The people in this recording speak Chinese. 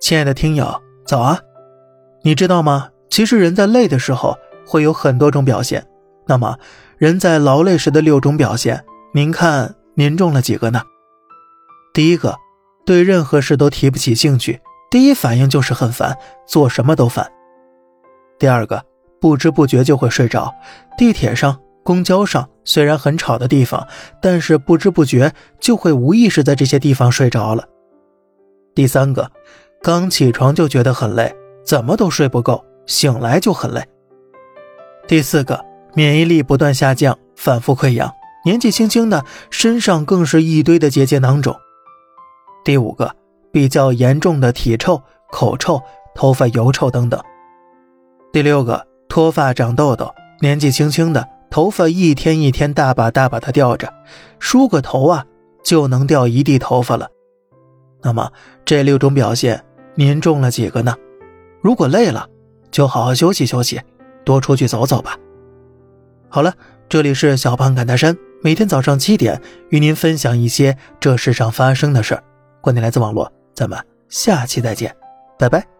亲爱的听友，早啊！你知道吗？其实人在累的时候会有很多种表现。那么人在劳累时的六种表现，您看您中了几个呢？第一个，对任何事都提不起兴趣，第一反应就是很烦，做什么都烦。第二个，不知不觉就会睡着，地铁上、公交上虽然很吵的地方，但是不知不觉就会无意识在这些地方睡着了。第三个。刚起床就觉得很累，怎么都睡不够，醒来就很累。第四个，免疫力不断下降，反复溃疡，年纪轻轻的身上更是一堆的结节囊肿。第五个，比较严重的体臭、口臭、头发油臭等等。第六个，脱发长痘痘，年纪轻轻的头发一天一天大把大把的掉着，梳个头啊就能掉一地头发了。那么这六种表现。您中了几个呢？如果累了，就好好休息休息，多出去走走吧。好了，这里是小胖侃大山，每天早上七点与您分享一些这世上发生的事儿。观点来自网络，咱们下期再见，拜拜。